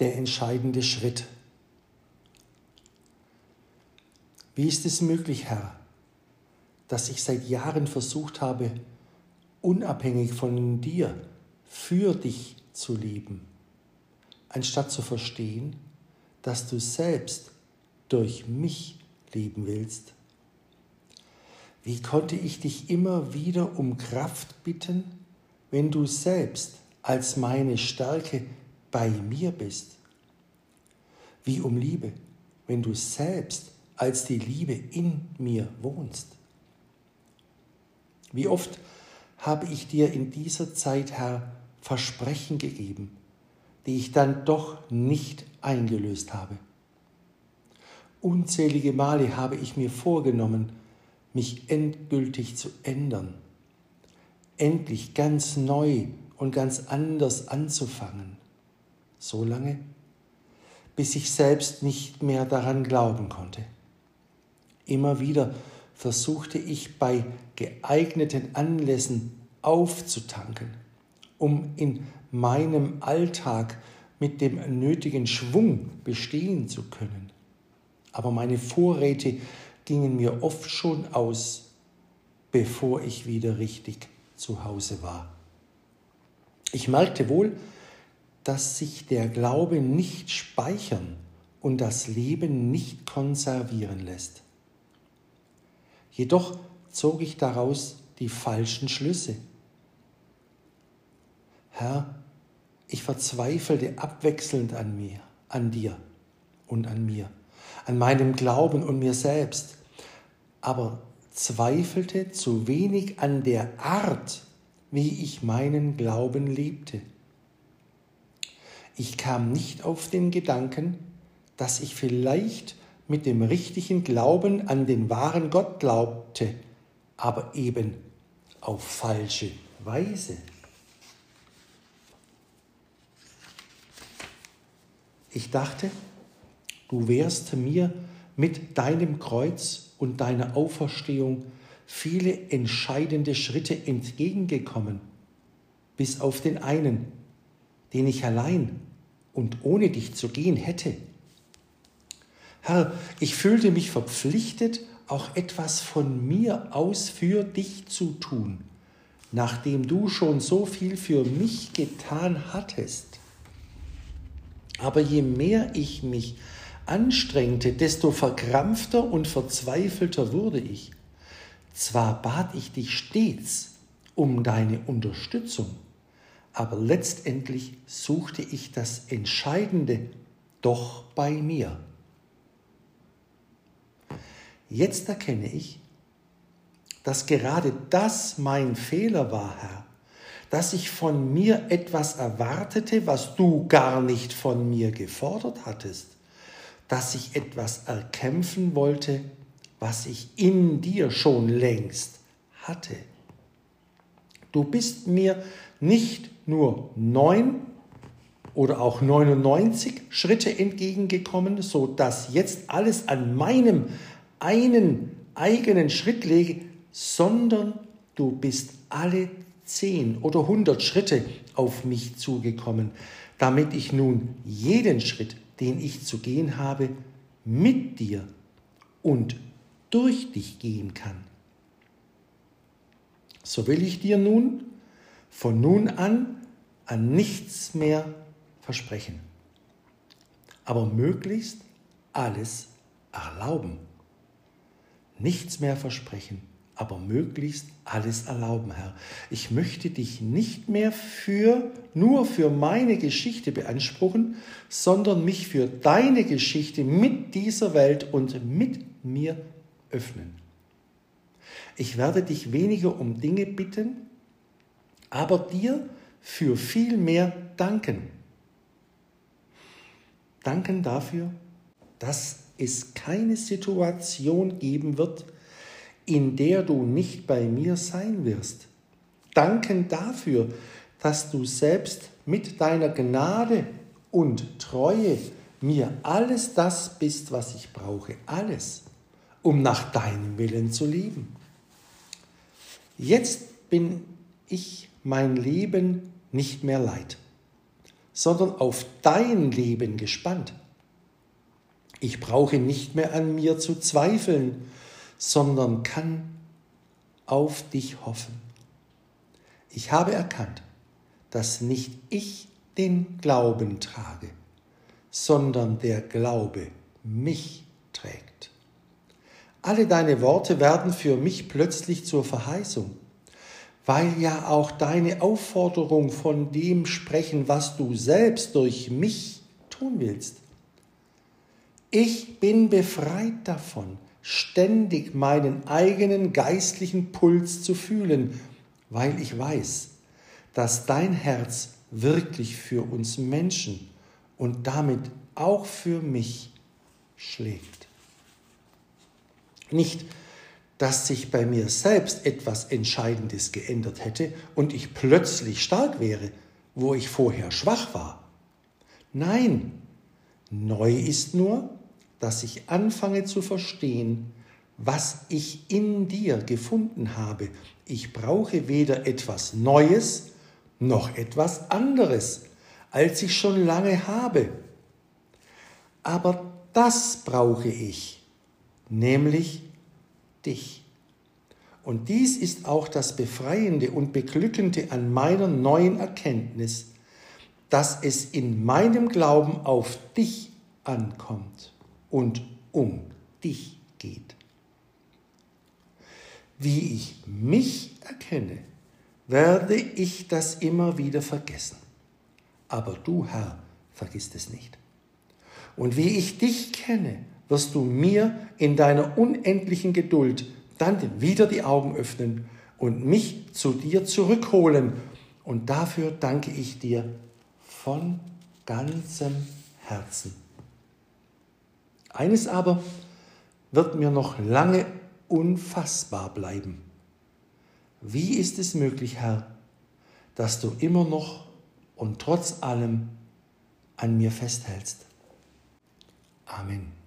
der entscheidende Schritt. Wie ist es möglich, Herr, dass ich seit Jahren versucht habe, unabhängig von dir, für dich zu lieben, anstatt zu verstehen, dass du selbst durch mich lieben willst? Wie konnte ich dich immer wieder um Kraft bitten, wenn du selbst als meine Stärke bei mir bist? Wie um Liebe, wenn du selbst als die Liebe in mir wohnst? Wie oft habe ich dir in dieser Zeit, Herr, Versprechen gegeben, die ich dann doch nicht eingelöst habe. Unzählige Male habe ich mir vorgenommen, mich endgültig zu ändern, endlich ganz neu und ganz anders anzufangen. So lange, bis ich selbst nicht mehr daran glauben konnte. Immer wieder versuchte ich bei geeigneten Anlässen aufzutanken, um in meinem Alltag mit dem nötigen Schwung bestehen zu können. Aber meine Vorräte gingen mir oft schon aus, bevor ich wieder richtig zu Hause war. Ich merkte wohl, dass sich der Glaube nicht speichern und das Leben nicht konservieren lässt. Jedoch zog ich daraus die falschen Schlüsse. Herr, ich verzweifelte abwechselnd an mir, an dir und an mir, an meinem Glauben und mir selbst, aber zweifelte zu wenig an der Art, wie ich meinen Glauben lebte. Ich kam nicht auf den Gedanken, dass ich vielleicht mit dem richtigen Glauben an den wahren Gott glaubte, aber eben auf falsche Weise. Ich dachte, du wärst mir mit deinem Kreuz und deiner Auferstehung viele entscheidende Schritte entgegengekommen, bis auf den einen, den ich allein und ohne dich zu gehen hätte. Herr, ich fühlte mich verpflichtet, auch etwas von mir aus für dich zu tun, nachdem du schon so viel für mich getan hattest. Aber je mehr ich mich anstrengte, desto verkrampfter und verzweifelter wurde ich. Zwar bat ich dich stets um deine Unterstützung, aber letztendlich suchte ich das Entscheidende doch bei mir. Jetzt erkenne ich, dass gerade das mein Fehler war, Herr, dass ich von mir etwas erwartete, was du gar nicht von mir gefordert hattest, dass ich etwas erkämpfen wollte, was ich in dir schon längst hatte. Du bist mir nicht nur neun oder auch 99 Schritte entgegengekommen, so dass jetzt alles an meinem einen eigenen Schritt lege, sondern du bist alle zehn oder hundert Schritte auf mich zugekommen, damit ich nun jeden Schritt, den ich zu gehen habe, mit dir und durch dich gehen kann. So will ich dir nun von nun an an nichts mehr versprechen, aber möglichst alles erlauben nichts mehr versprechen, aber möglichst alles erlauben, Herr. Ich möchte dich nicht mehr für nur für meine Geschichte beanspruchen, sondern mich für deine Geschichte mit dieser Welt und mit mir öffnen. Ich werde dich weniger um Dinge bitten, aber dir für viel mehr danken. Danken dafür, dass es keine Situation geben wird, in der du nicht bei mir sein wirst. Danken dafür, dass du selbst mit deiner Gnade und Treue mir alles das bist, was ich brauche, alles, um nach deinem Willen zu leben. Jetzt bin ich mein Leben nicht mehr leid, sondern auf dein Leben gespannt. Ich brauche nicht mehr an mir zu zweifeln, sondern kann auf dich hoffen. Ich habe erkannt, dass nicht ich den Glauben trage, sondern der Glaube mich trägt. Alle deine Worte werden für mich plötzlich zur Verheißung weil ja auch deine Aufforderung von dem sprechen, was du selbst durch mich tun willst. Ich bin befreit davon, ständig meinen eigenen geistlichen Puls zu fühlen, weil ich weiß, dass dein Herz wirklich für uns Menschen und damit auch für mich schlägt. Nicht, dass sich bei mir selbst etwas Entscheidendes geändert hätte und ich plötzlich stark wäre, wo ich vorher schwach war. Nein, neu ist nur, dass ich anfange zu verstehen, was ich in dir gefunden habe. Ich brauche weder etwas Neues noch etwas anderes, als ich schon lange habe. Aber das brauche ich, nämlich dich. Und dies ist auch das Befreiende und Beglückende an meiner neuen Erkenntnis, dass es in meinem Glauben auf dich ankommt und um dich geht. Wie ich mich erkenne, werde ich das immer wieder vergessen. Aber du, Herr, vergisst es nicht. Und wie ich dich kenne, wirst du mir in deiner unendlichen Geduld dann wieder die Augen öffnen und mich zu dir zurückholen. Und dafür danke ich dir von ganzem Herzen. Eines aber wird mir noch lange unfassbar bleiben. Wie ist es möglich, Herr, dass du immer noch und trotz allem an mir festhältst? Amen.